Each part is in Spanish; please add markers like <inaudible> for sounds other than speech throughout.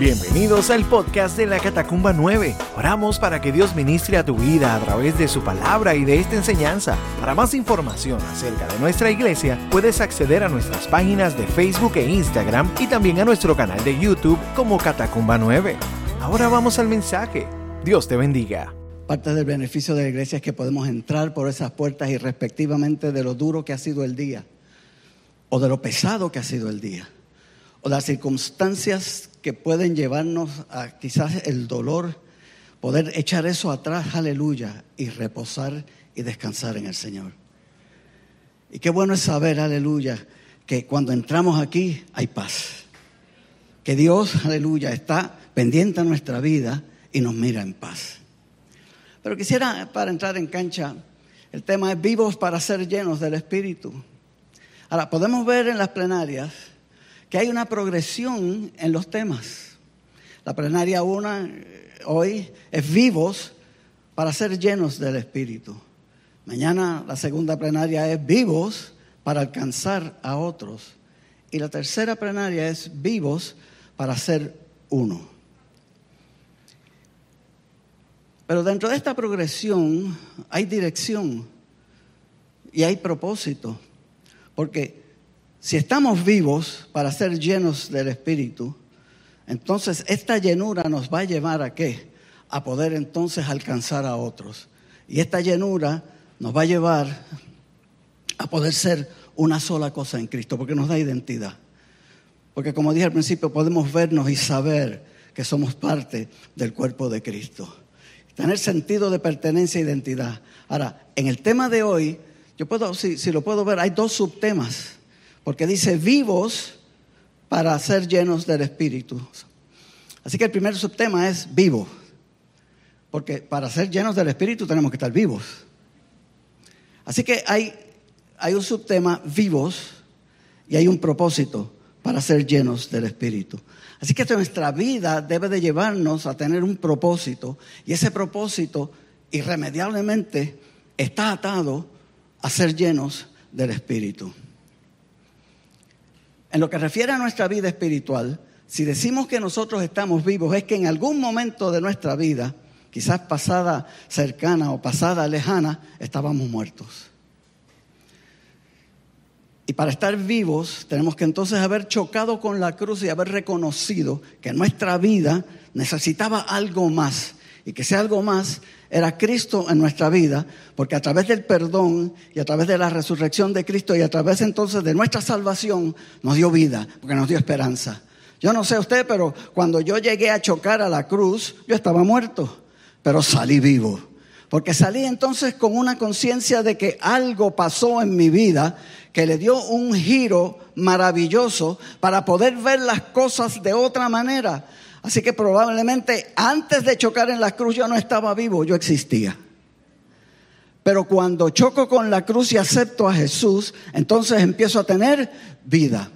Bienvenidos al podcast de la Catacumba 9. Oramos para que Dios ministre a tu vida a través de su palabra y de esta enseñanza. Para más información acerca de nuestra iglesia, puedes acceder a nuestras páginas de Facebook e Instagram y también a nuestro canal de YouTube como Catacumba 9. Ahora vamos al mensaje. Dios te bendiga. Parte del beneficio de la iglesia es que podemos entrar por esas puertas y respectivamente de lo duro que ha sido el día, o de lo pesado que ha sido el día, o las circunstancias que pueden llevarnos a quizás el dolor, poder echar eso atrás, aleluya, y reposar y descansar en el Señor. Y qué bueno es saber, aleluya, que cuando entramos aquí hay paz. Que Dios, aleluya, está pendiente a nuestra vida y nos mira en paz. Pero quisiera, para entrar en cancha, el tema es vivos para ser llenos del Espíritu. Ahora, podemos ver en las plenarias que hay una progresión en los temas. La plenaria una hoy es vivos para ser llenos del Espíritu. Mañana la segunda plenaria es vivos para alcanzar a otros. Y la tercera plenaria es vivos para ser uno. Pero dentro de esta progresión hay dirección y hay propósito. Porque si estamos vivos para ser llenos del Espíritu, entonces esta llenura nos va a llevar a qué? A poder entonces alcanzar a otros. Y esta llenura nos va a llevar a poder ser una sola cosa en Cristo, porque nos da identidad. Porque como dije al principio, podemos vernos y saber que somos parte del cuerpo de Cristo. Tener sentido de pertenencia e identidad. Ahora, en el tema de hoy, yo puedo, si, si lo puedo ver, hay dos subtemas porque dice vivos para ser llenos del Espíritu. Así que el primer subtema es vivo, porque para ser llenos del Espíritu tenemos que estar vivos. Así que hay, un subtema vivos y hay un propósito para ser llenos del Espíritu. Así que nuestra vida debe de llevarnos a tener un propósito y ese propósito irremediablemente está atado a ser llenos del Espíritu. En lo que refiere a nuestra vida espiritual, si decimos que nosotros estamos vivos, es que en algún momento de nuestra vida, quizás pasada cercana o pasada lejana, estábamos muertos. Y para estar vivos tenemos que entonces haber chocado con la cruz y haber reconocido que nuestra vida necesitaba algo más. Y que ese algo más era Cristo en nuestra vida, porque a través del perdón y a través de la resurrección de Cristo y a través entonces de nuestra salvación nos dio vida, porque nos dio esperanza. Yo no sé usted, pero cuando yo llegué a chocar a la cruz, yo estaba muerto, pero salí vivo. Porque salí entonces con una conciencia de que algo pasó en mi vida que le dio un giro maravilloso para poder ver las cosas de otra manera. Así que probablemente antes de chocar en la cruz yo no estaba vivo, yo existía. Pero cuando choco con la cruz y acepto a Jesús, entonces empiezo a tener vida.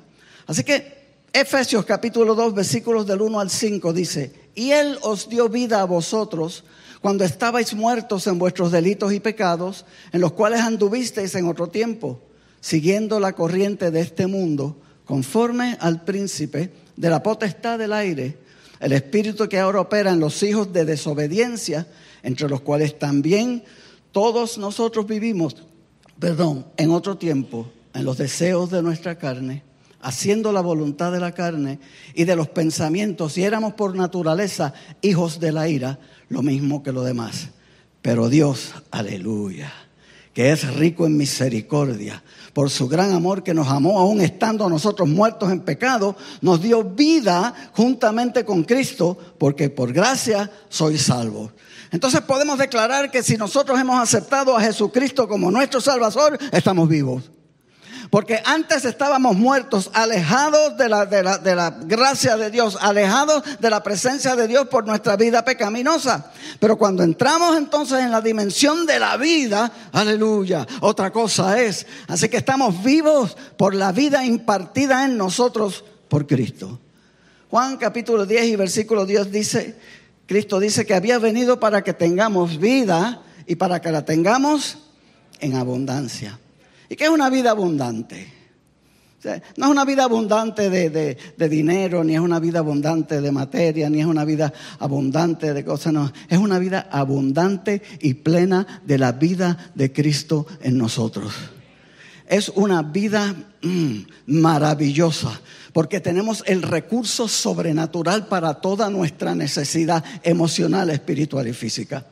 Así que Efesios capítulo 2 versículos del 1 al 5 dice, y Él os dio vida a vosotros cuando estabais muertos en vuestros delitos y pecados, en los cuales anduvisteis en otro tiempo, siguiendo la corriente de este mundo, conforme al príncipe de la potestad del aire el espíritu que ahora opera en los hijos de desobediencia, entre los cuales también todos nosotros vivimos, perdón, en otro tiempo, en los deseos de nuestra carne, haciendo la voluntad de la carne y de los pensamientos, y éramos por naturaleza hijos de la ira, lo mismo que lo demás. Pero Dios, aleluya, que es rico en misericordia, por su gran amor que nos amó, aún estando nosotros muertos en pecado, nos dio vida juntamente con Cristo, porque por gracia soy salvo. Entonces podemos declarar que si nosotros hemos aceptado a Jesucristo como nuestro Salvador, estamos vivos. Porque antes estábamos muertos, alejados de la, de, la, de la, gracia de Dios, alejados de la presencia de Dios por nuestra vida pecaminosa. Pero cuando entramos entonces en la dimensión de la vida, aleluya, otra cosa es. Así que estamos vivos por la vida impartida en nosotros por Cristo. Juan capítulo 10 y versículo 10 dice, Cristo dice que había venido para que tengamos vida y para que la tengamos en abundancia. ¿Y qué es una vida abundante? no es una vida abundante de, dinero, ni es una vida abundante de materia, ni es una vida abundante de cosas, no. Es una vida abundante y plena de la vida de Cristo en nosotros. Es una vida mm, maravillosa, porque tenemos el recurso sobrenatural para toda nuestra necesidad emocional, espiritual y física.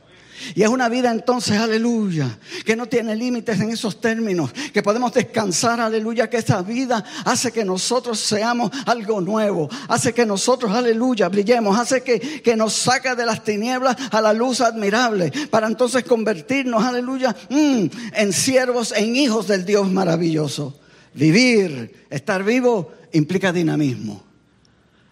Y es una vida entonces, aleluya, que no tiene límites en esos términos, que podemos descansar, aleluya, que esa vida hace que nosotros seamos algo nuevo, hace que nosotros, aleluya, brillemos, hace que, que nos saca de las tinieblas a la luz admirable, para entonces convertirnos, aleluya, mm, en siervos, en hijos del Dios maravilloso. Vivir, estar vivo, implica dinamismo.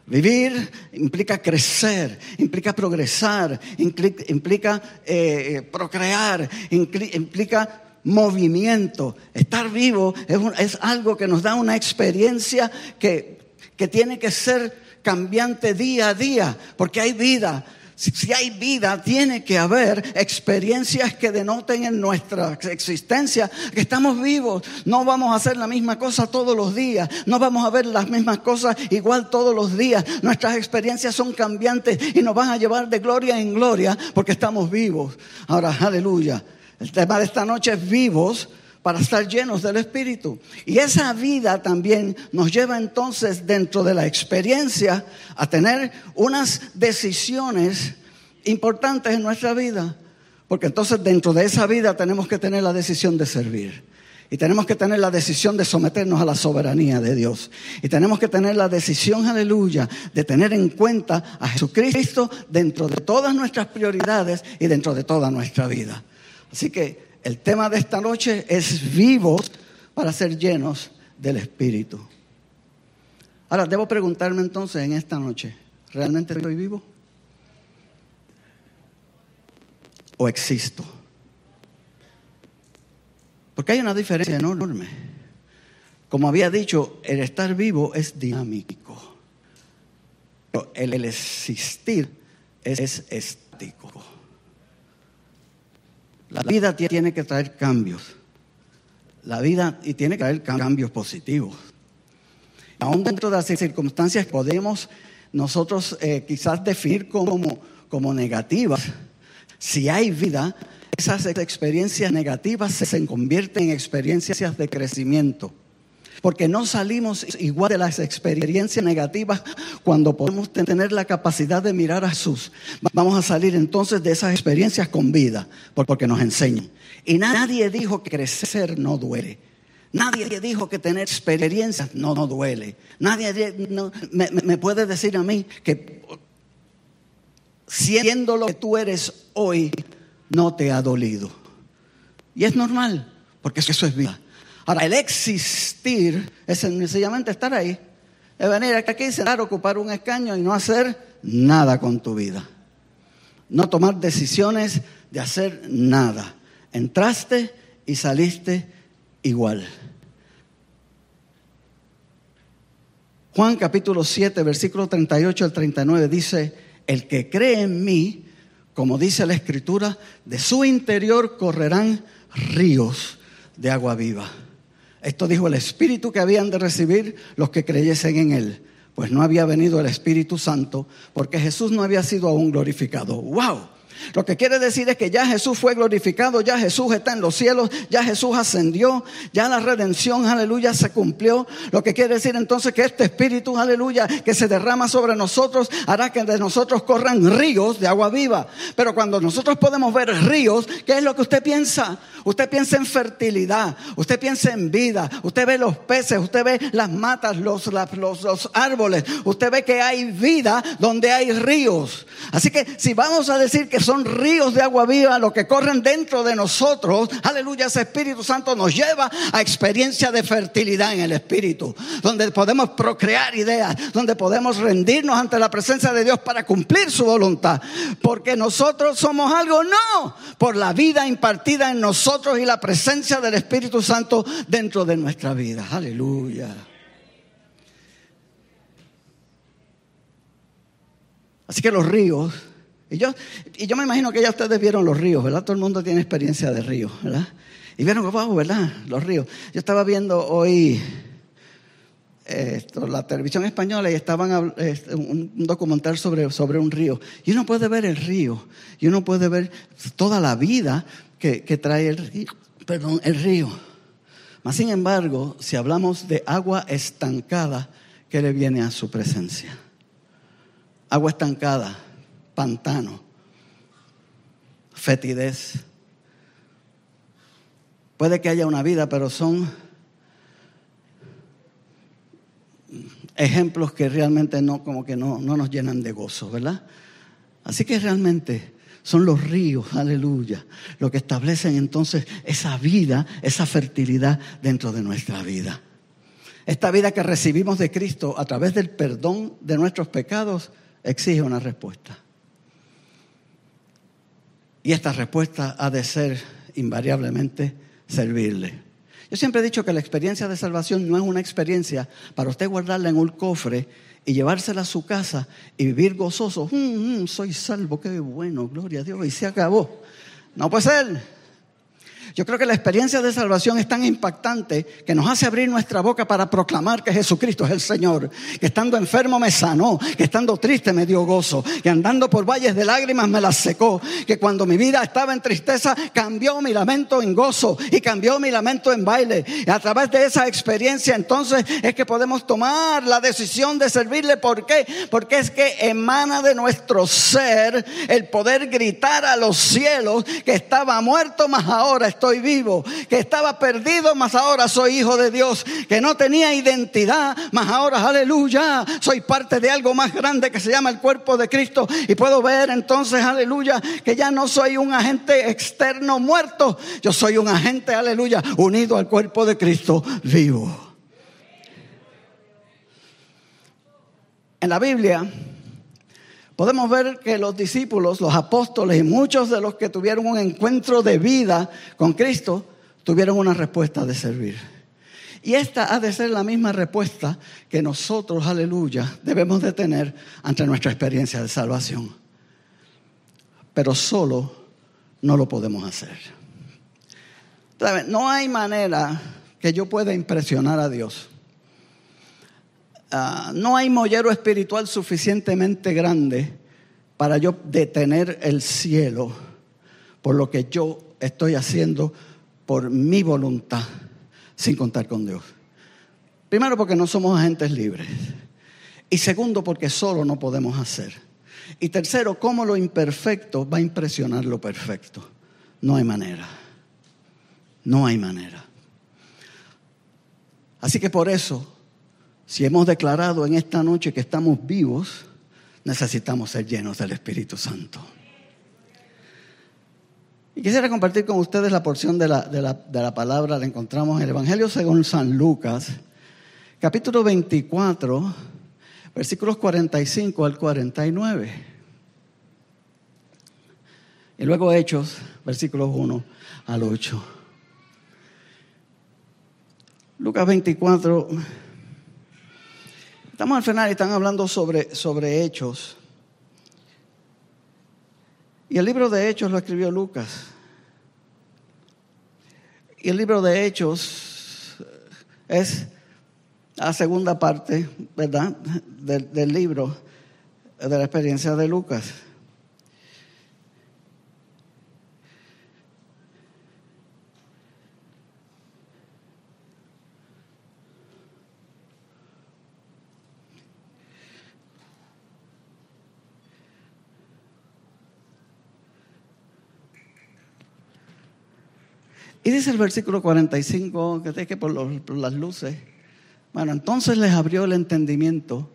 Vivir implica crecer, implica progresar, implica, eh, procrear, implica movimiento. Estar vivo es, es, algo que nos da una experiencia que, que tiene que ser cambiante día a día, porque hay vida. Si, hay vida, tiene que haber experiencias que denoten en nuestra existencia que estamos vivos. No vamos a hacer la misma cosa todos los días. No vamos a ver las mismas cosas igual todos los días. Nuestras experiencias son cambiantes y nos van a llevar de gloria en gloria porque estamos vivos. Ahora, aleluya. El tema de esta noche es vivos para estar llenos del Espíritu. Y esa vida también nos lleva entonces dentro de la experiencia a tener unas decisiones importantes en nuestra vida. Porque entonces dentro de esa vida tenemos que tener la decisión de servir. Y tenemos que tener la decisión de someternos a la soberanía de Dios. Y tenemos que tener la decisión, aleluya, de tener en cuenta a Jesucristo dentro de todas nuestras prioridades y dentro de toda nuestra vida. Así que el tema de esta noche es vivos para ser llenos del Espíritu. Ahora, debo preguntarme entonces en esta noche, ¿realmente estoy vivo? ¿O existo? Porque hay una diferencia enorme. Como había dicho, el estar vivo es dinámico. Pero el existir es estático. La vida tiene que traer cambios. La vida y tiene que traer cambios positivos. Aún dentro de las circunstancias podemos nosotros eh, quizás definir como, como negativas. Si hay vida, esas experiencias negativas se convierten en experiencias de crecimiento porque no salimos igual de las experiencias negativas cuando podemos tener la capacidad de mirar a Jesús. Vamos a salir entonces de esas experiencias con vida, porque nos enseñan. Y nadie dijo que crecer no duele. Nadie dijo que tener experiencias no, no duele. Nadie me, me puede decir a mí que siendo lo que tú eres hoy, no te ha dolido. Y es normal, porque eso es vida. Ahora, el existir es sencillamente estar ahí. Es venir aquí, sentar, ocupar un escaño y no hacer nada con tu vida. No tomar decisiones de hacer nada. Entraste y saliste igual. Juan capítulo 7, versículo 38 al 39 dice, el que cree en mí, como dice la escritura, de su interior correrán ríos de agua viva. Esto dijo el Espíritu que habían de recibir los que creyesen en Él. Pues no había venido el Espíritu Santo porque Jesús no había sido aún glorificado. ¡Wow! Lo que quiere decir es que ya Jesús fue glorificado, ya Jesús está en los cielos, ya Jesús ascendió, ya la redención, aleluya, se cumplió. Lo que quiere decir entonces que este Espíritu, aleluya, que se derrama sobre nosotros, hará que de nosotros corran ríos de agua viva. Pero cuando nosotros podemos ver ríos, ¿qué es lo que usted piensa? Usted piensa en fertilidad, usted piensa en vida, usted ve los peces, usted ve las matas, los, los, los árboles, usted ve que hay vida donde hay ríos. Así que si vamos a decir que son ríos de agua viva los que corren dentro de nosotros. Aleluya, ese Espíritu Santo nos lleva a experiencia de fertilidad en el Espíritu, donde podemos procrear ideas, donde podemos rendirnos ante la presencia de Dios para cumplir su voluntad. Porque nosotros somos algo, no, por la vida impartida en nosotros y la presencia del Espíritu Santo dentro de nuestra vida. Aleluya. Así que los ríos y yo, y yo me imagino que ya ustedes vieron los ríos, ¿verdad? Todo el mundo tiene experiencia de ríos, ¿verdad? Y vieron, wow, ¿verdad? Los ríos. Yo estaba viendo hoy la televisión española y estaban un documental sobre, sobre un río. Y uno puede ver el río, y uno puede ver toda la vida que, que trae el río, perdón, el río. Mas, sin embargo, si hablamos de agua estancada, ¿qué le viene a su presencia? Agua estancada, pantano, fetidez. Puede que haya una vida, pero son ejemplos que realmente no, como que no, no nos llenan de gozo, ¿verdad? Así que realmente son los ríos, aleluya, lo que establecen entonces esa vida, esa fertilidad dentro de nuestra vida. Esta vida que recibimos de Cristo a través del perdón de nuestros pecados exige una respuesta. Y esta respuesta ha de ser invariablemente servirle. Yo siempre he dicho que la experiencia de salvación no es una experiencia para usted guardarla en un cofre y llevársela a su casa y vivir gozoso. Mm, mm, soy salvo, qué bueno, gloria a Dios. Y se acabó. No puede ser. Yo creo que la experiencia de salvación es tan impactante que nos hace abrir nuestra boca para proclamar que Jesucristo es el Señor, que estando enfermo me sanó, que estando triste me dio gozo, que andando por valles de lágrimas me las secó, que cuando mi vida estaba en tristeza cambió mi lamento en gozo y cambió mi lamento en baile. Y a través de esa experiencia entonces es que podemos tomar la decisión de servirle. ¿Por qué? Porque es que emana de nuestro ser el poder gritar a los cielos que estaba muerto, más ahora estoy estoy vivo, que estaba perdido, mas ahora soy hijo de Dios, que no tenía identidad, mas ahora, aleluya, soy parte de algo más grande que se llama el cuerpo de Cristo y puedo ver entonces, aleluya, que ya no soy un agente externo muerto, yo soy un agente, aleluya, unido al cuerpo de Cristo vivo. En la Biblia podemos ver que los discípulos, los apóstoles y muchos de los que tuvieron un encuentro de vida con Cristo, tuvieron una respuesta de servir. Y esta ha de ser la misma respuesta que nosotros, aleluya, debemos de tener ante nuestra experiencia de salvación. Pero solo no lo podemos hacer. No hay manera que yo pueda impresionar a Dios Ah, no hay mollero espiritual suficientemente grande para yo detener el cielo por lo que yo estoy haciendo por mi voluntad sin contar con Dios. Primero porque no somos agentes libres. Y segundo porque solo no podemos hacer. Y tercero, cómo lo imperfecto va a impresionar lo perfecto. No hay manera. No hay manera. Así que por eso si hemos declarado en esta noche que estamos vivos, necesitamos ser llenos del Espíritu Santo. Y quisiera compartir con ustedes la porción de la, de la, palabra, la encontramos en el Evangelio según San Lucas, capítulo 24, versículos 45 al 49. Y luego Hechos, versículos 1 al 8. Lucas 24 Estamos al final y están hablando sobre, sobre hechos. Y el libro de hechos lo escribió Lucas. Y el libro de hechos es la segunda parte, ¿verdad?, del, del libro de la experiencia de Lucas. Y dice el versículo 45, que es que por, por las luces. Bueno, entonces les abrió el entendimiento.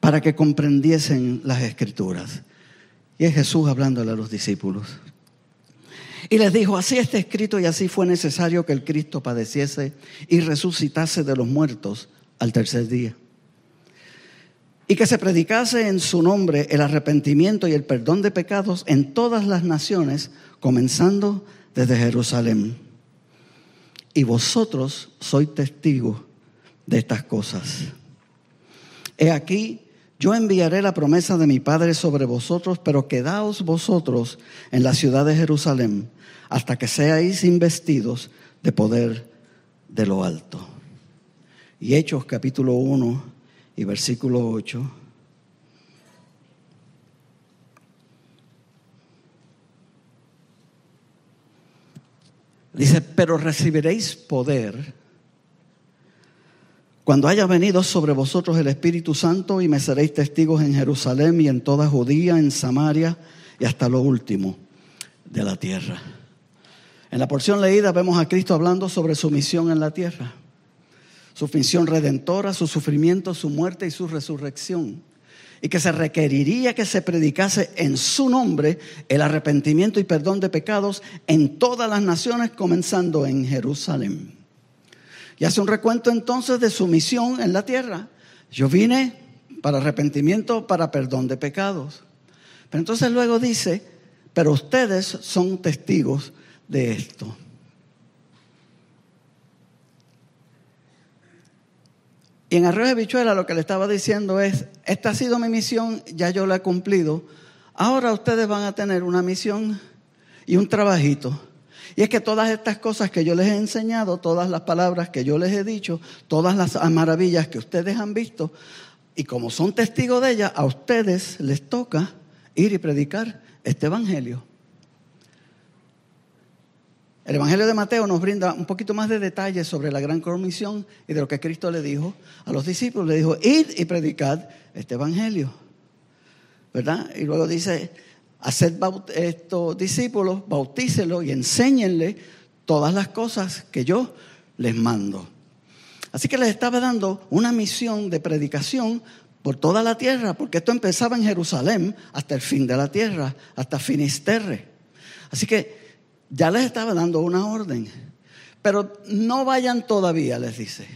para que comprendiesen las escrituras. Y es Jesús hablándole a los discípulos. Y les dijo, así está escrito y así fue necesario que el Cristo padeciese y resucitase de los muertos al tercer día y que se predicase en su nombre el arrepentimiento y el perdón de pecados en todas las naciones, comenzando desde Jerusalén. Y vosotros sois testigos de estas cosas. He aquí, Yo enviaré la promesa de mi Padre sobre vosotros, pero quedaos vosotros en la ciudad de Jerusalén hasta que seáis investidos de poder de lo alto. Y Hechos capítulo 1 y versículo 8. Dice, pero recibiréis poder cuando haya venido sobre vosotros el Espíritu Santo y me seréis testigos en Jerusalén y en toda Judía, en Samaria y hasta lo último de la tierra. En la porción leída vemos a Cristo hablando sobre su misión en la tierra, su misión redentora, su sufrimiento, su muerte y su resurrección. Y que se requeriría que se predicase en su nombre el arrepentimiento y perdón de pecados en todas las naciones, comenzando en Jerusalén. Y hace un recuento entonces de su misión en la tierra. Yo vine para arrepentimiento, para perdón de pecados. Pero entonces luego dice, pero ustedes son testigos de esto. Y en Arroyo de Bichuela lo que le estaba diciendo es, esta ha sido mi misión, ya yo la he cumplido. Ahora ustedes van a tener una misión y un trabajito. Y es que todas estas cosas que yo les he enseñado, todas las palabras que yo les he dicho, todas las maravillas que ustedes han visto, y como son testigos de ellas, a ustedes les toca ir y predicar este Evangelio. El Evangelio de Mateo nos brinda un poquito más de detalles sobre la gran comisión y de lo que Cristo le dijo a los discípulos. Le dijo, id y predicad este Evangelio. ¿Verdad? Y luego dice, haced estos discípulos, bautícelos y enséñenle todas las cosas que yo les mando. Así que les estaba dando una misión de predicación por toda la tierra, porque esto empezaba en Jerusalén hasta el fin de la tierra, hasta Finisterre. Así que ya les estaba dando una orden. Pero no vayan todavía, les dice.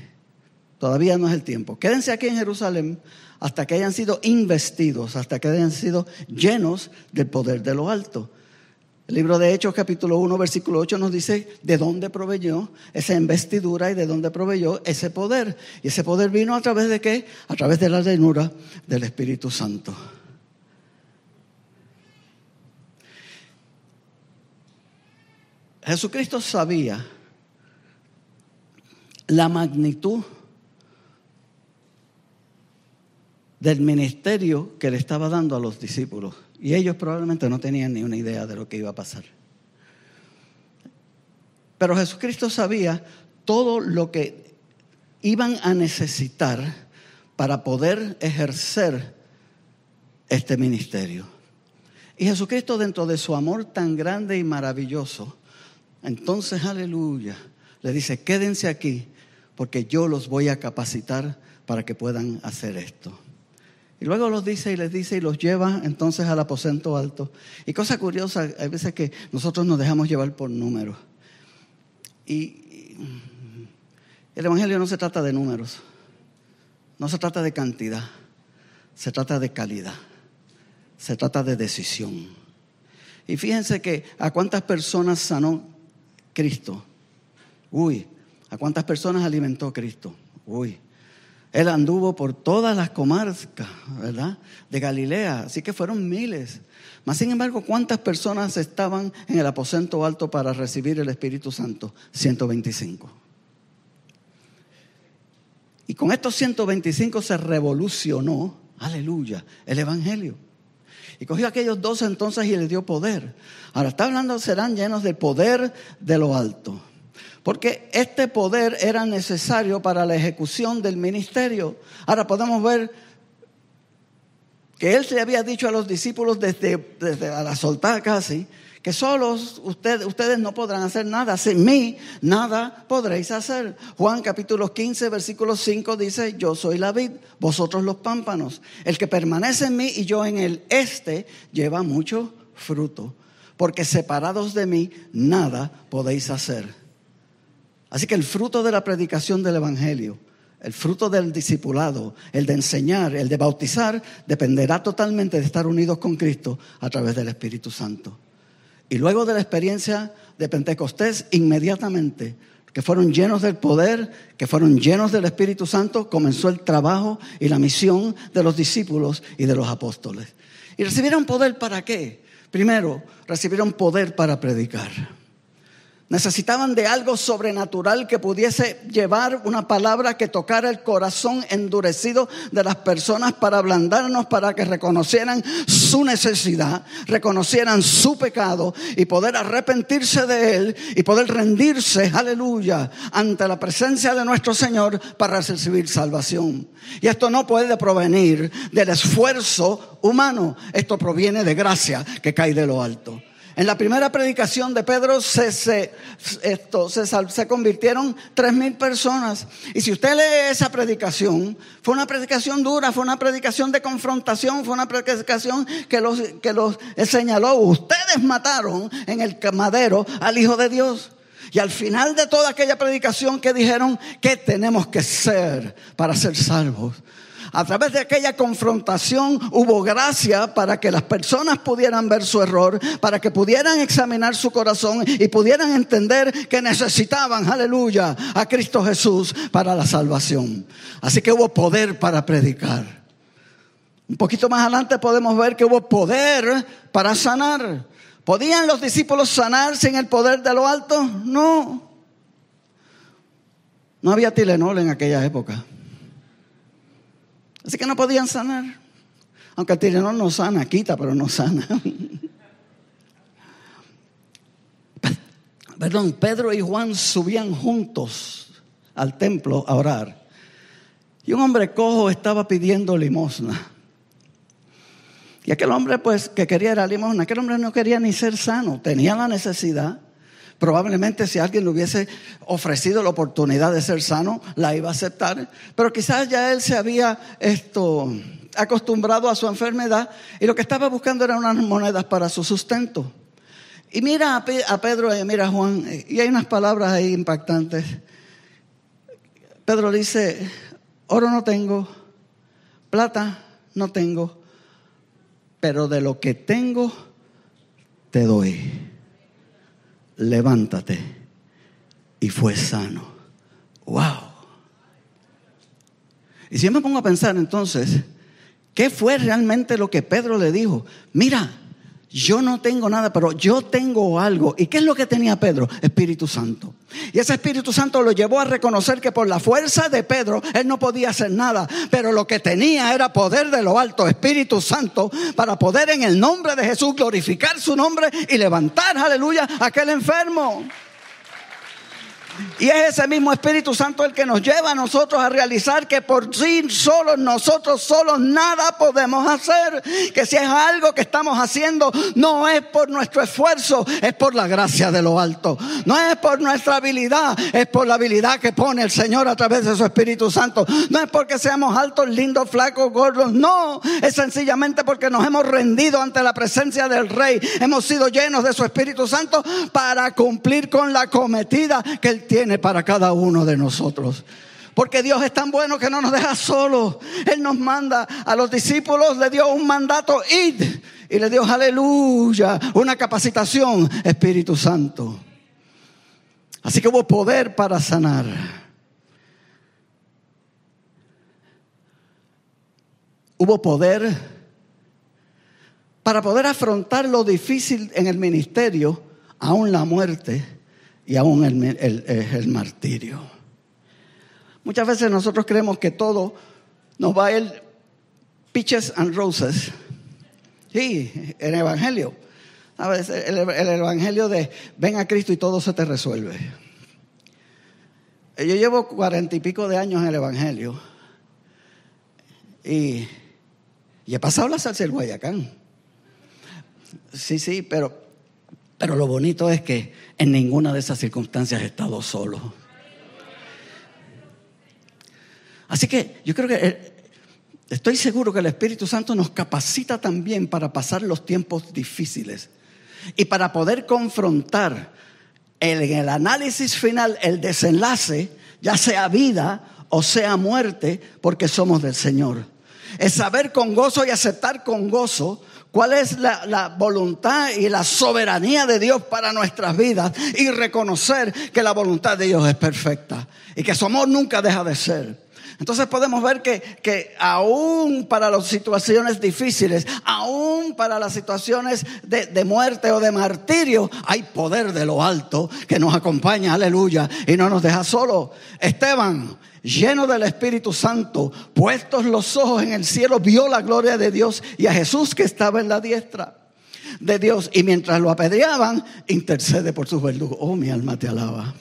Todavía no es el tiempo. Quédense aquí en Jerusalén hasta que hayan sido investidos, hasta que hayan sido llenos del poder de lo alto. El libro de Hechos capítulo 1 versículo 8 nos dice de dónde proveyó esa investidura y de dónde proveyó ese poder. Y ese poder vino a través de qué? A través de la llenura del Espíritu Santo. Jesucristo sabía la magnitud del ministerio que le estaba dando a los discípulos. Y ellos probablemente no tenían ni una idea de lo que iba a pasar. Pero Jesucristo sabía todo lo que iban a necesitar para poder ejercer este ministerio. Y Jesucristo dentro de su amor tan grande y maravilloso, entonces aleluya, le dice, quédense aquí porque yo los voy a capacitar para que puedan hacer esto. Y luego los dice y les dice y los lleva entonces al aposento alto. Y cosa curiosa, hay veces que nosotros nos dejamos llevar por números. Y el Evangelio no se trata de números, no se trata de cantidad, se trata de calidad, se trata de decisión. Y fíjense que a cuántas personas sanó Cristo. Uy, ¿a cuántas personas alimentó Cristo? Uy, él anduvo por todas las comarcas, ¿verdad? De Galilea, así que fueron miles. Mas, sin embargo, ¿cuántas personas estaban en el aposento alto para recibir el Espíritu Santo? 125. Y con estos 125 se revolucionó, aleluya, el Evangelio. Y cogió a aquellos dos entonces y les dio poder. Ahora está hablando, serán llenos del poder de lo alto. Porque este poder era necesario para la ejecución del ministerio. Ahora podemos ver que él se había dicho a los discípulos desde, a la soltada casi, que solos ustedes, ustedes no podrán hacer nada, sin mí nada podréis hacer. Juan capítulo 15, versículo 5 dice, yo soy la vid, vosotros los pámpanos. El que permanece en mí y yo en él, este lleva mucho fruto, porque separados de mí nada podéis hacer. Así que el fruto de la predicación del Evangelio, el fruto del discipulado, el de enseñar, el de bautizar, dependerá totalmente de estar unidos con Cristo a través del Espíritu Santo. Y luego de la experiencia de Pentecostés, inmediatamente que fueron llenos del poder, que fueron llenos del Espíritu Santo, comenzó el trabajo y la misión de los discípulos y de los apóstoles. ¿Y recibieron poder para qué? Primero, recibieron poder para predicar. Necesitaban de algo sobrenatural que pudiese llevar una palabra que tocara el corazón endurecido de las personas para ablandarnos, para que reconocieran su necesidad, reconocieran su pecado y poder arrepentirse de él y poder rendirse, aleluya, ante la presencia de nuestro Señor para recibir salvación. Y esto no puede provenir del esfuerzo humano, esto proviene de gracia que cae de lo alto. En la primera predicación de Pedro se, se, esto, se, se convirtieron tres mil personas. Y si usted lee esa predicación, fue una predicación dura, fue una predicación de confrontación, fue una predicación que los, que los señaló. Ustedes mataron en el madero al Hijo de Dios. Y al final de toda aquella predicación que dijeron, ¿qué tenemos que ser para ser salvos? A través de aquella confrontación hubo gracia para que las personas pudieran ver su error, para que pudieran examinar su corazón y pudieran entender que necesitaban, aleluya, a Cristo Jesús para la salvación. Así que hubo poder para predicar. Un poquito más adelante podemos ver que hubo poder para sanar. ¿Podían los discípulos sanar sin el poder de lo alto? No. No había Tilenol en aquella época. Así que no podían sanar. Aunque el Tilenol no sana, quita, pero no sana. <laughs> Perdón, Pedro y Juan subían juntos al templo a orar. Y un hombre cojo estaba pidiendo limosna. Y aquel hombre, pues, que quería la limosna, aquel hombre no quería ni ser sano, tenía la necesidad. Probablemente si alguien le hubiese ofrecido la oportunidad de ser sano, la iba a aceptar. Pero quizás ya él se había esto, acostumbrado a su enfermedad y lo que estaba buscando eran unas monedas para su sustento. Y mira a Pedro y mira a Juan, y hay unas palabras ahí impactantes. Pedro dice, oro no tengo, plata no tengo, pero de lo que tengo te doy levántate. Y fue sano. ¡Wow! Y si yo me pongo a pensar entonces, ¿qué fue realmente lo que Pedro le dijo? Mira, yo no tengo nada, pero yo tengo algo. ¿Y qué es lo que tenía Pedro? Espíritu Santo. Y ese Espíritu Santo lo llevó a reconocer que por la fuerza de Pedro él no podía hacer nada, pero lo que tenía era poder de lo alto, Espíritu Santo, para poder en el nombre de Jesús glorificar su nombre y levantar, aleluya, a aquel enfermo. Y es ese mismo Espíritu Santo el que nos lleva a nosotros a realizar que por sí solos, nosotros solos nada podemos hacer. Que si es algo que estamos haciendo, no es por nuestro esfuerzo, es por la gracia de lo alto. No es por nuestra habilidad, es por la habilidad que pone el Señor a través de su Espíritu Santo. No es porque seamos altos, lindos, flacos, gordos. No, es sencillamente porque nos hemos rendido ante la presencia del Rey. Hemos sido llenos de su Espíritu Santo para cumplir con la cometida que el tiene para cada uno de nosotros. Porque Dios es tan bueno que no nos deja solos. Él nos manda a los discípulos, le dio un mandato, id. Y le dio, aleluya, una capacitación, Espíritu Santo. Así que hubo poder para sanar. Hubo poder para poder afrontar lo difícil en el ministerio, aún la muerte y aún el, el, martirio. Muchas veces nosotros creemos que todo nos va a ir peaches and roses. Sí, el Evangelio. A veces el, el, Evangelio de ven a Cristo y todo se te resuelve. Yo llevo cuarenta y pico de años en el Evangelio. Y, y he pasado la salsa del Guayacán. Sí, sí, pero pero lo bonito es que en ninguna de esas circunstancias he estado solo. Así que yo creo que eh, estoy seguro que el Espíritu Santo nos capacita también para pasar los tiempos difíciles y para poder confrontar en el análisis final, el desenlace, ya sea vida o sea muerte, porque somos del Señor. Es saber con gozo y aceptar con gozo cuál es la, voluntad y la soberanía de Dios para nuestras vidas y reconocer que la voluntad de Dios es perfecta y que su amor nunca deja de ser. Entonces podemos ver que, que aún para las situaciones difíciles, aún para las situaciones de, de muerte o de martirio, hay poder de lo alto que nos acompaña, aleluya, y no nos deja solo. Esteban, lleno del Espíritu Santo, puestos los ojos en el cielo, vio la gloria de Dios y a Jesús que estaba en la diestra de Dios. Y mientras lo apedreaban, intercede por sus verdugos. Oh, mi alma te alaba.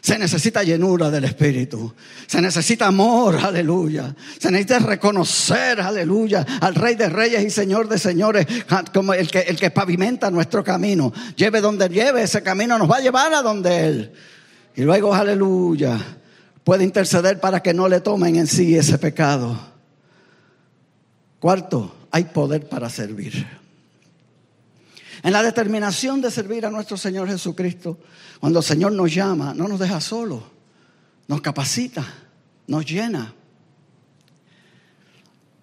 Se necesita llenura del Espíritu. Se necesita amor, aleluya. Se necesita reconocer, aleluya, al Rey de Reyes y Señor de Señores, como el que, el que pavimenta nuestro camino. Lleve donde lleve, ese camino nos va a llevar a donde Él. Y luego, aleluya, puede interceder para que no le tomen en sí ese pecado. Cuarto, hay poder para servir. En la determinación de servir a nuestro Señor Jesucristo, cuando el Señor nos llama, no nos deja solo, nos capacita, nos llena.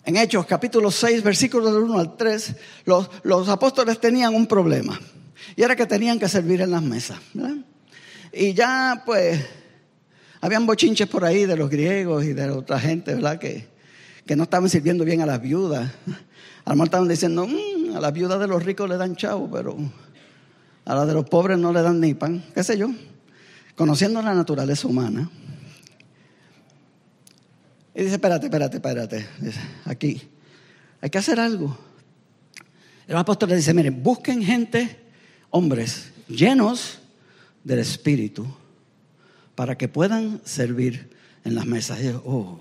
En Hechos capítulo 6, versículos del 1 al 3, los, los, apóstoles tenían un problema. Y era que tenían que servir en las mesas. Y ya pues, habían bochinches por ahí de los griegos y de otra gente, ¿verdad? Que, que no estaban sirviendo bien a las viudas. A lo estaban diciendo, mmm, a las viudas de los ricos le dan chavo, pero a las de los pobres no le dan ni pan, qué sé yo. Conociendo la naturaleza humana. Y dice, espérate, espérate, espérate. Dice, aquí, hay que hacer algo. El apóstol le dice, miren, busquen gente, hombres, llenos del Espíritu, para que puedan servir en las mesas. Oh.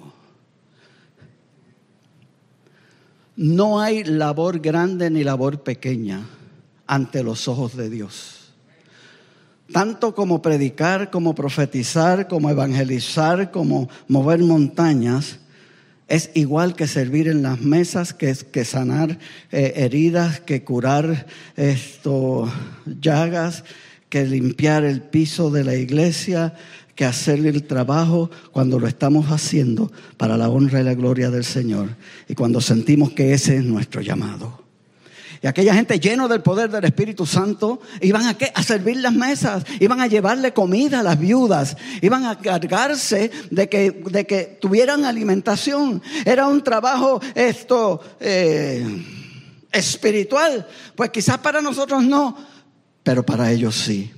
No hay labor grande ni labor pequeña ante los ojos de Dios. Tanto como predicar, como profetizar, como evangelizar, como mover montañas, es igual que servir en las mesas, que, que sanar eh, heridas, que curar esto, llagas, que limpiar el piso de la iglesia, que hacer el trabajo cuando lo estamos haciendo para la honra y la gloria del Señor y cuando sentimos que ese es nuestro llamado. Y aquella gente lleno del poder del Espíritu Santo iban a, qué? a servir las mesas, iban a llevarle comida a las viudas, iban a cargarse de que, de que tuvieran alimentación. Era un trabajo esto eh, espiritual, pues quizás para nosotros no, pero para ellos sí.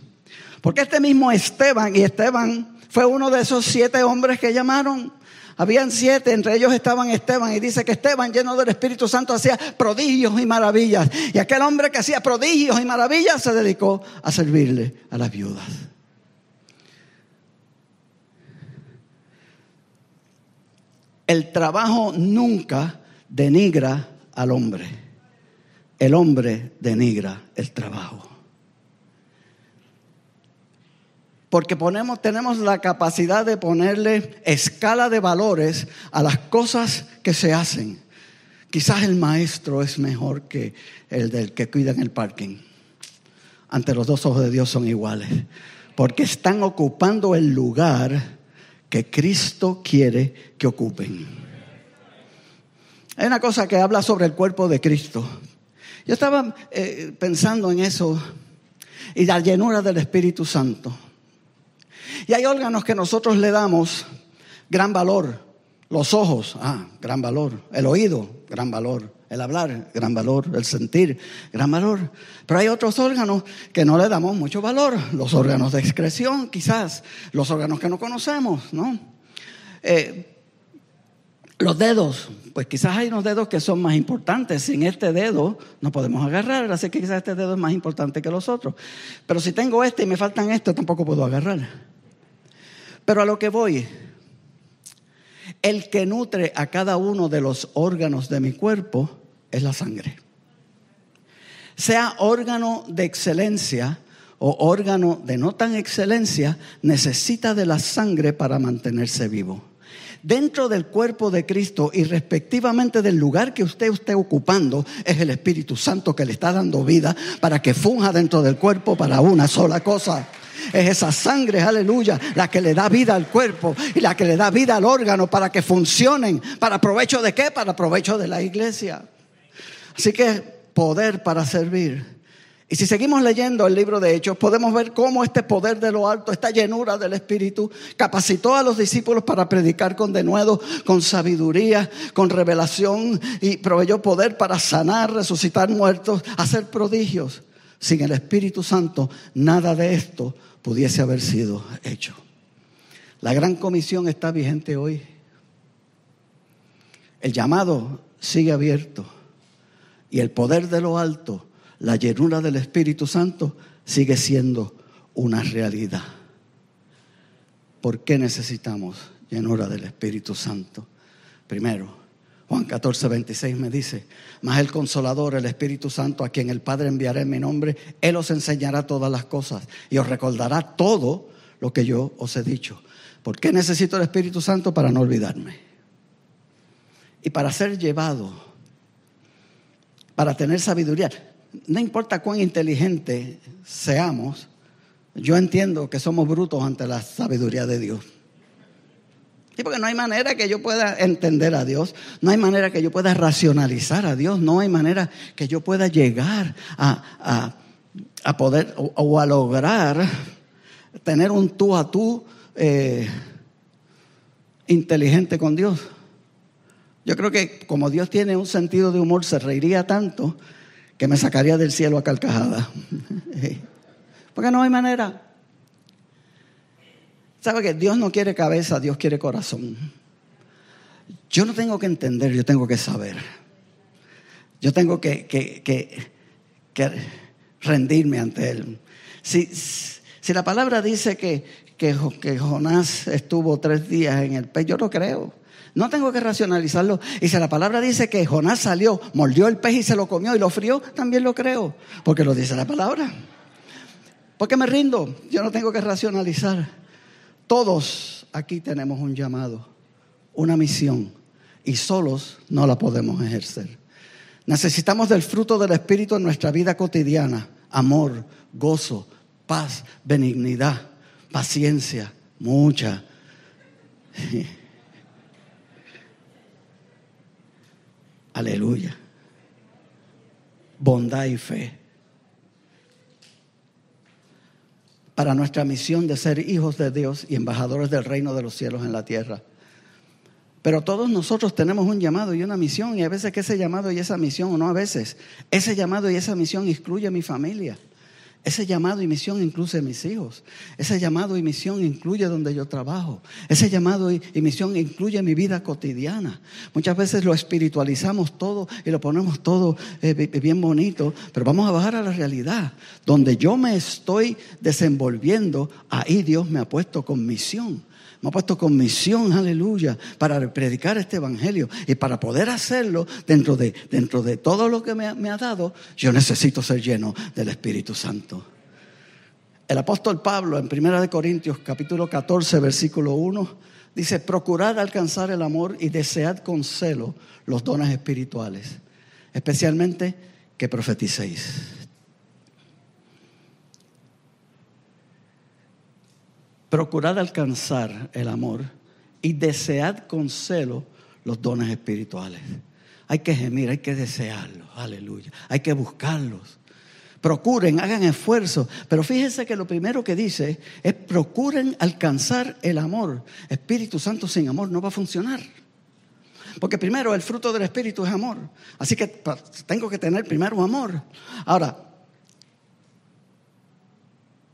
Porque este mismo Esteban, y Esteban fue uno de esos siete hombres que llamaron. Habían siete, entre ellos estaban Esteban, y dice que Esteban, lleno del Espíritu Santo, hacía prodigios y maravillas. Y aquel hombre que hacía prodigios y maravillas se dedicó a servirle a las viudas. El trabajo nunca denigra al hombre. El hombre denigra el trabajo. Porque tenemos la capacidad de ponerle escala de valores a las cosas que se hacen. Quizás el maestro es mejor que el del que cuida en el parking. Ante los dos ojos de Dios son iguales, porque están ocupando el lugar que Cristo quiere que ocupen. Hay una cosa que habla sobre el cuerpo de Cristo. Yo estaba eh, pensando en eso y la llenura del Espíritu Santo. Y hay órganos que nosotros le damos gran valor. Los ojos, ah, gran valor. El oído, gran valor. El hablar, gran valor. El sentir, gran valor. Pero hay otros órganos que no le damos mucho valor. Los órganos de excreción, quizás. Los órganos que no conocemos, ¿no? Eh, los dedos, pues quizás hay unos dedos que son más importantes. Sin este dedo no podemos agarrar, así que quizás este dedo es más importante que los otros. Pero si tengo este y me faltan estos, tampoco puedo agarrar. Pero a lo que voy, el que nutre a cada uno de los órganos de mi cuerpo es la sangre. Sea órgano de excelencia o órgano de no tan excelencia, necesita de la sangre para mantenerse vivo. Dentro del cuerpo de Cristo y respectivamente del lugar que usted esté ocupando, es el Espíritu Santo que le está dando vida para que funja dentro del cuerpo para una sola cosa. Es esa sangre, aleluya, la que le da vida al cuerpo y la que le da vida al órgano para que funcionen. ¿Para provecho de qué? Para provecho de la iglesia. Así que poder para servir. Y si seguimos leyendo el libro de Hechos, podemos ver cómo este poder de lo alto, esta llenura del Espíritu, capacitó a los discípulos para predicar con denuedo, con sabiduría, con revelación y proveyó poder para sanar, resucitar muertos, hacer prodigios. Sin el Espíritu Santo, nada de esto pudiese haber sido hecho. La gran comisión está vigente hoy. El llamado sigue abierto y el poder de lo alto la llenura del Espíritu Santo sigue siendo una realidad. ¿Por qué necesitamos llenura del Espíritu Santo? Primero, Juan 14, 26 me dice, mas el consolador, el Espíritu Santo, a quien el Padre enviará en mi nombre, Él os enseñará todas las cosas y os recordará todo lo que yo os he dicho. ¿Por qué necesito el Espíritu Santo? Para no olvidarme. Y para ser llevado, para tener sabiduría no importa cuán inteligente seamos, yo entiendo que somos brutos ante la sabiduría de Dios. Sí, porque no hay manera que yo pueda entender a Dios, no hay manera que yo pueda racionalizar a Dios, no hay manera que yo pueda llegar a, poder o, a lograr tener un tú a tú eh, inteligente con Dios. Yo creo que como Dios tiene un sentido de humor, se reiría tanto que me sacaría del cielo a carcajada. <laughs> Porque no hay manera. ¿Sabe que Dios no quiere cabeza, Dios quiere corazón? Yo no tengo que entender, yo tengo que saber. Yo tengo que, que, rendirme ante Él. Si, si la palabra dice que, que, Jonás estuvo tres días en el pez, yo lo creo. No tengo que racionalizarlo. Y si la palabra dice que Jonás salió, mordió el pez y se lo comió y lo frió, también lo creo. Porque lo dice la palabra. Porque me rindo. Yo no tengo que racionalizar. Todos aquí tenemos un llamado, una misión. Y solos no la podemos ejercer. Necesitamos del fruto del Espíritu en nuestra vida cotidiana. Amor, gozo, paz, benignidad, paciencia, mucha. <laughs> Aleluya. Bondad y fe. Para nuestra misión de ser hijos de Dios y embajadores del reino de los cielos en la tierra. Pero todos nosotros tenemos un llamado y una misión y a veces que ese llamado y esa misión, o no a veces, ese llamado y esa misión excluye a mi familia. Ese llamado y misión incluye a mis hijos. Ese llamado y misión incluye donde yo trabajo. Ese llamado y, misión incluye mi vida cotidiana. Muchas veces lo espiritualizamos todo y lo ponemos todo eh, bien bonito, pero vamos a bajar a la realidad. Donde yo me estoy desenvolviendo, ahí Dios me ha puesto con misión me ha puesto con misión, aleluya, para predicar este evangelio. Y para poder hacerlo dentro de, dentro de todo lo que me, ha dado, yo necesito ser lleno del Espíritu Santo. El apóstol Pablo en 1 Corintios capítulo 14 versículo 1 dice, procurad alcanzar el amor y desead con celo los dones espirituales, especialmente que profeticéis. Procurad alcanzar el amor y desead con celo los dones espirituales. Hay que gemir, hay que desearlos, aleluya. Hay que buscarlos. Procuren, hagan esfuerzo. Pero fíjense que lo primero que dice es procuren alcanzar el amor. Espíritu Santo sin amor no va a funcionar. Porque primero el fruto del Espíritu es amor. Así que tengo que tener primero amor. Ahora,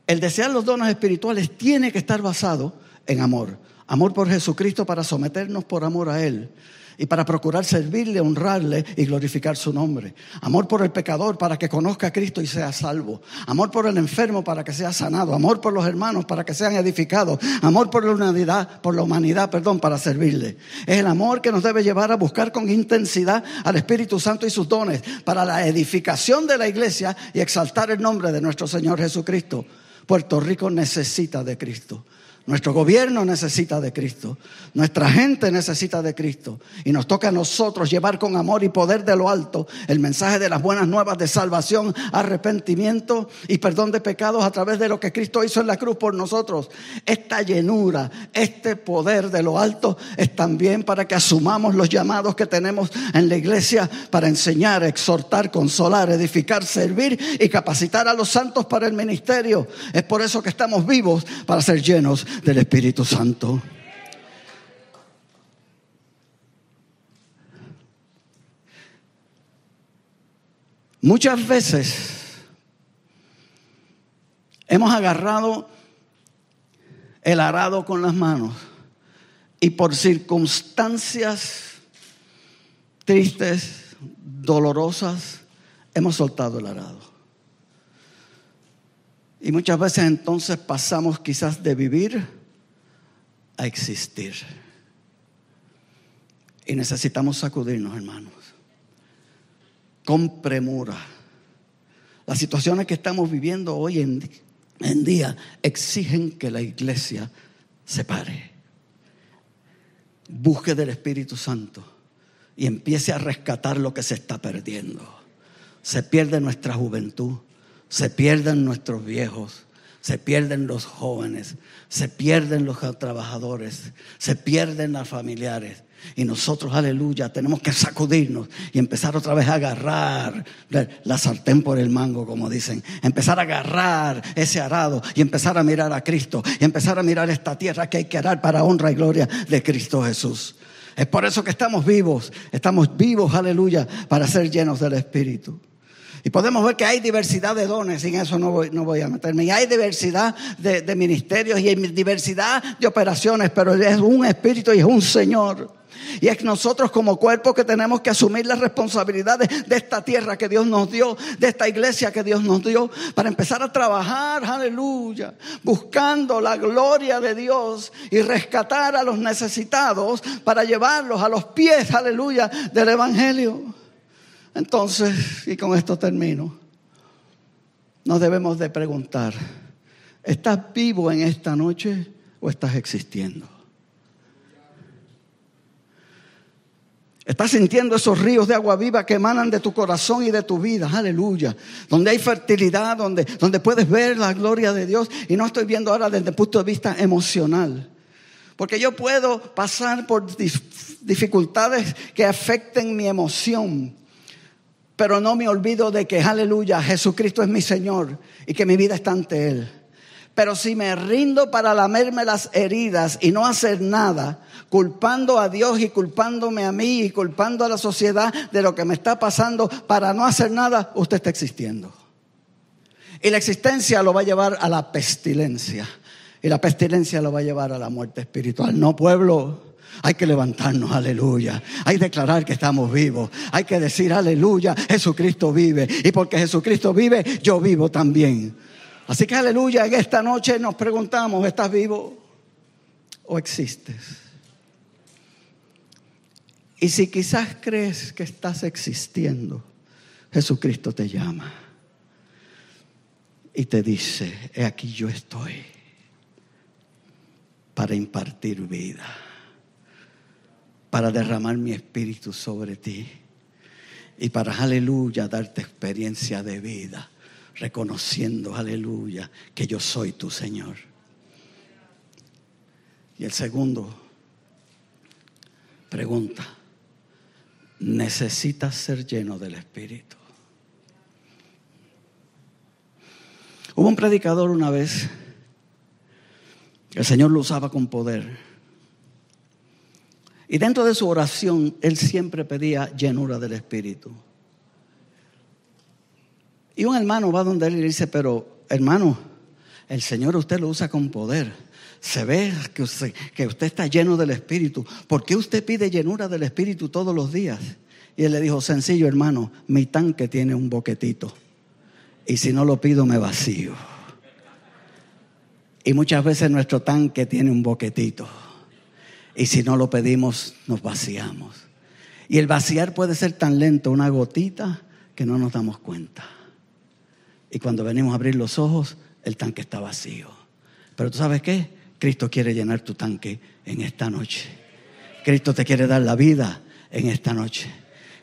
el desear los dones espirituales tiene que estar basado en amor. Amor por Jesucristo para someternos por amor a Él y para procurar servirle, honrarle y glorificar su nombre. Amor por el pecador para que conozca a Cristo y sea salvo. Amor por el enfermo para que sea sanado. Amor por los hermanos para que sean edificados. Amor por la humanidad, por la humanidad, perdón, para servirle. Es el amor que nos debe llevar a buscar con intensidad al Espíritu Santo y sus dones para la edificación de la iglesia y exaltar el nombre de nuestro Señor Jesucristo. Puerto Rico necesita de Cristo. Nuestro gobierno necesita de Cristo. Nuestra gente necesita de Cristo. Y nos toca a nosotros llevar con amor y poder de lo alto el mensaje de las buenas nuevas de salvación, arrepentimiento y perdón de pecados a través de lo que Cristo hizo en la cruz por nosotros. Esta llenura, este poder de lo alto es también para que asumamos los llamados que tenemos en la iglesia para enseñar, exhortar, consolar, edificar, servir y capacitar a los santos para el ministerio. Es por eso que estamos vivos para ser llenos del Espíritu Santo. Muchas veces hemos agarrado el arado con las manos y por circunstancias tristes, dolorosas, hemos soltado el arado. Y muchas veces entonces pasamos quizás de vivir a existir. Y necesitamos sacudirnos, hermanos, con premura. Las situaciones que estamos viviendo hoy en, día exigen que la iglesia se pare, busque del Espíritu Santo y empiece a rescatar lo que se está perdiendo. Se pierde nuestra juventud, se pierden nuestros viejos, se pierden los jóvenes, se pierden los trabajadores, se pierden los familiares. Y nosotros, aleluya, tenemos que sacudirnos y empezar otra vez a agarrar la sartén por el mango, como dicen. Empezar a agarrar ese arado y empezar a mirar a Cristo y empezar a mirar esta tierra que hay que arar para honra y gloria de Cristo Jesús. Es por eso que estamos vivos, estamos vivos, aleluya, para ser llenos del Espíritu. Y podemos ver que hay diversidad de dones, sin eso no voy, no voy a meterme. Y hay diversidad de, ministerios y hay diversidad de operaciones, pero es un espíritu y es un Señor. Y es nosotros como cuerpo que tenemos que asumir las responsabilidades de esta tierra que Dios nos dio, de esta iglesia que Dios nos dio, para empezar a trabajar, aleluya, buscando la gloria de Dios y rescatar a los necesitados para llevarlos a los pies, aleluya, del Evangelio. Entonces, y con esto termino, nos debemos de preguntar, ¿estás vivo en esta noche o estás existiendo? Estás sintiendo esos ríos de agua viva que emanan de tu corazón y de tu vida. Aleluya. Donde hay fertilidad, donde, donde puedes ver la gloria de Dios. Y no estoy viendo ahora desde el punto de vista emocional. Porque yo puedo pasar por dificultades que afecten mi emoción pero no me olvido de que, aleluya, Jesucristo es mi Señor y que mi vida está ante Él. Pero si me rindo para lamerme las heridas y no hacer nada, culpando a Dios y culpándome a mí y culpando a la sociedad de lo que me está pasando para no hacer nada, usted está existiendo. Y la existencia lo va a llevar a la pestilencia. Y la pestilencia lo va a llevar a la muerte espiritual. No, pueblo. Hay que levantarnos, aleluya. Hay que declarar que estamos vivos. Hay que decir, aleluya, Jesucristo vive. Y porque Jesucristo vive, yo vivo también. Así que, aleluya, en esta noche nos preguntamos, ¿estás vivo o existes? Y si quizás crees que estás existiendo, Jesucristo te llama y te dice, he aquí yo estoy para impartir vida para derramar mi espíritu sobre ti y para, aleluya, darte experiencia de vida, reconociendo, aleluya, que yo soy tu Señor. Y el segundo, pregunta, ¿necesitas ser lleno del Espíritu? Hubo un predicador una vez, el Señor lo usaba con poder y dentro de su oración, él siempre pedía llenura del Espíritu. Y un hermano va donde él y le dice, pero hermano, el Señor usted lo usa con poder. Se ve que usted, que usted está lleno del Espíritu. ¿Por qué usted pide llenura del Espíritu todos los días? Y él le dijo, sencillo hermano, mi tanque tiene un boquetito. Y si no lo pido, me vacío. Y muchas veces nuestro tanque tiene un boquetito. Y si no lo pedimos, nos vaciamos. Y el vaciar puede ser tan lento, una gotita, que no nos damos cuenta. Y cuando venimos a abrir los ojos, el tanque está vacío. Pero tú sabes qué? Cristo quiere llenar tu tanque en esta noche. Cristo te quiere dar la vida en esta noche.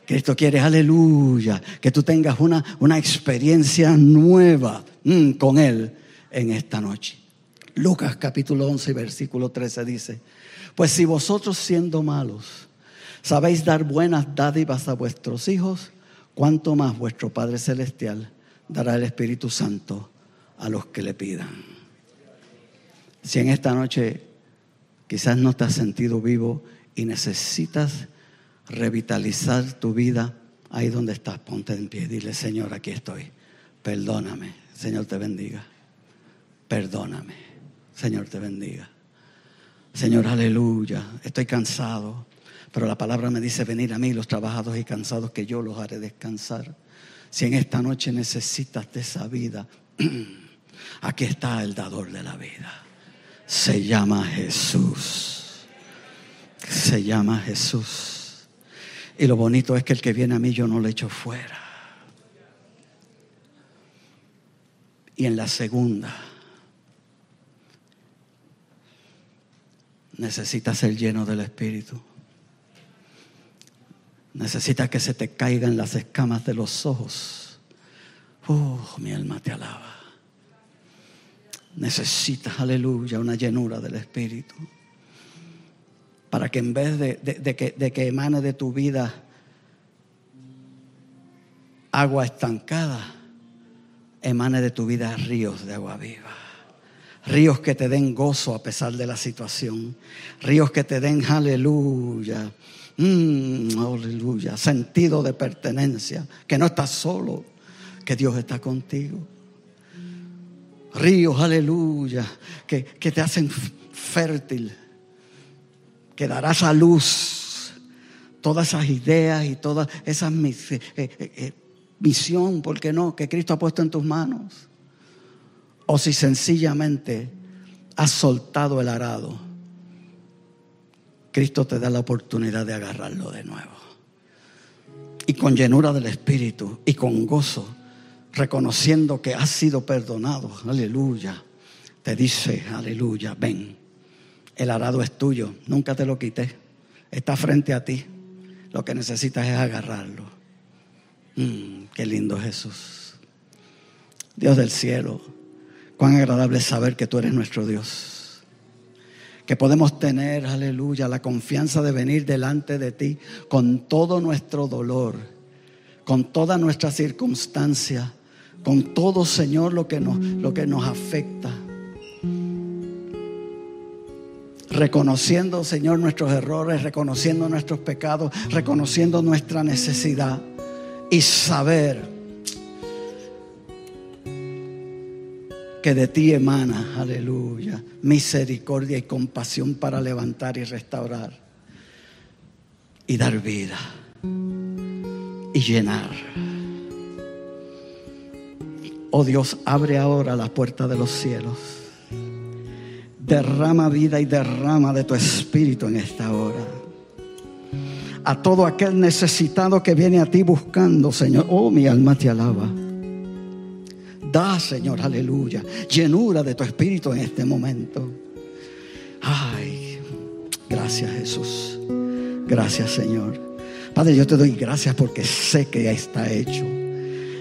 Cristo quiere, aleluya, que tú tengas una, una experiencia nueva mm, con Él en esta noche. Lucas capítulo 11, versículo 13 dice, pues si vosotros siendo malos sabéis dar buenas dádivas a vuestros hijos, cuánto más vuestro Padre Celestial dará el Espíritu Santo a los que le pidan. Si en esta noche quizás no te has sentido vivo y necesitas revitalizar tu vida, ahí donde estás, ponte en pie, dile, Señor, aquí estoy, perdóname, Señor te bendiga, perdóname, Señor te bendiga. Señor, aleluya, estoy cansado, pero la palabra me dice venir a mí los trabajados y cansados que yo los haré descansar. Si en esta noche necesitas de esa vida, <clears throat> aquí está el dador de la vida. Se llama Jesús. Se llama Jesús. Y lo bonito es que el que viene a mí yo no le echo fuera. Y en la segunda, necesitas ser lleno del Espíritu. Necesitas que se te caigan las escamas de los ojos. Oh, mi alma te alaba. Necesitas, aleluya, una llenura del Espíritu. Para que en vez de, que, de que emane de tu vida agua estancada, emane de tu vida ríos de agua viva. Ríos que te den gozo a pesar de la situación. Ríos que te den, aleluya, mm, aleluya, sentido de pertenencia. Que no estás solo, que Dios está contigo. Ríos, aleluya, que, que te hacen fértil. Que darás a luz todas esas ideas y todas esas eh, eh, eh, misión, ¿por qué no? Que Cristo ha puesto en tus manos o si sencillamente has soltado el arado, Cristo te da la oportunidad de agarrarlo de nuevo. Y con llenura del Espíritu y con gozo, reconociendo que has sido perdonado, aleluya, te dice, aleluya, ven, el arado es tuyo, nunca te lo quité, está frente a ti, lo que necesitas es agarrarlo. Mm, qué lindo Jesús. Dios del cielo, Cuán agradable es saber que tú eres nuestro Dios. Que podemos tener, aleluya, la confianza de venir delante de ti con todo nuestro dolor, con toda nuestra circunstancia, con todo, Señor, lo que nos, lo que nos afecta. Reconociendo, Señor, nuestros errores, reconociendo nuestros pecados, reconociendo nuestra necesidad y saber que de ti emana, aleluya, misericordia y compasión para levantar y restaurar y dar vida y llenar. Oh Dios, abre ahora la puerta de los cielos. Derrama vida y derrama de tu espíritu en esta hora. A todo aquel necesitado que viene a ti buscando, Señor. Oh, mi alma te alaba. Da, Señor, aleluya, llenura de tu espíritu en este momento. Ay, gracias Jesús. Gracias Señor. Padre, yo te doy gracias porque sé que ya está hecho.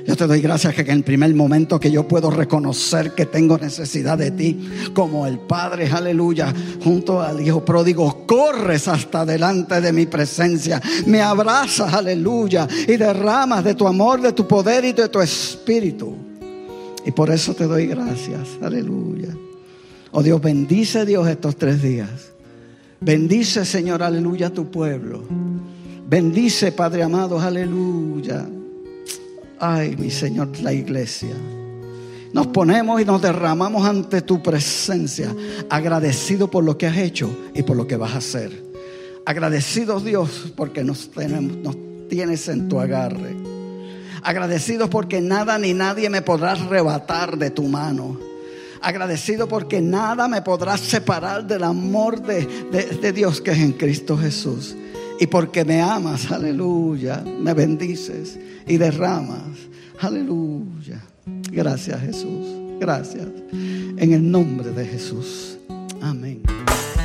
Yo te doy gracias que en el primer momento que yo puedo reconocer que tengo necesidad de ti, como el Padre, aleluya, junto al Hijo pródigo, corres hasta delante de mi presencia, me abrazas, aleluya, y derramas de tu amor, de tu poder y de tu espíritu. Y por eso te doy gracias. Aleluya. Oh Dios, bendice Dios estos tres días. Bendice, Señor, aleluya, a tu pueblo. Bendice, Padre amado, aleluya. Ay, mi Señor, la iglesia. Nos ponemos y nos derramamos ante tu presencia, agradecido por lo que has hecho y por lo que vas a hacer. Agradecidos Dios porque nos, tienes en tu agarre Agradecido porque nada ni nadie me podrá arrebatar de tu mano. Agradecido porque nada me podrá separar del amor de, de Dios que es en Cristo Jesús. Y porque me amas, aleluya, me bendices y derramas, aleluya. Gracias Jesús, gracias. En el nombre de Jesús. Amén.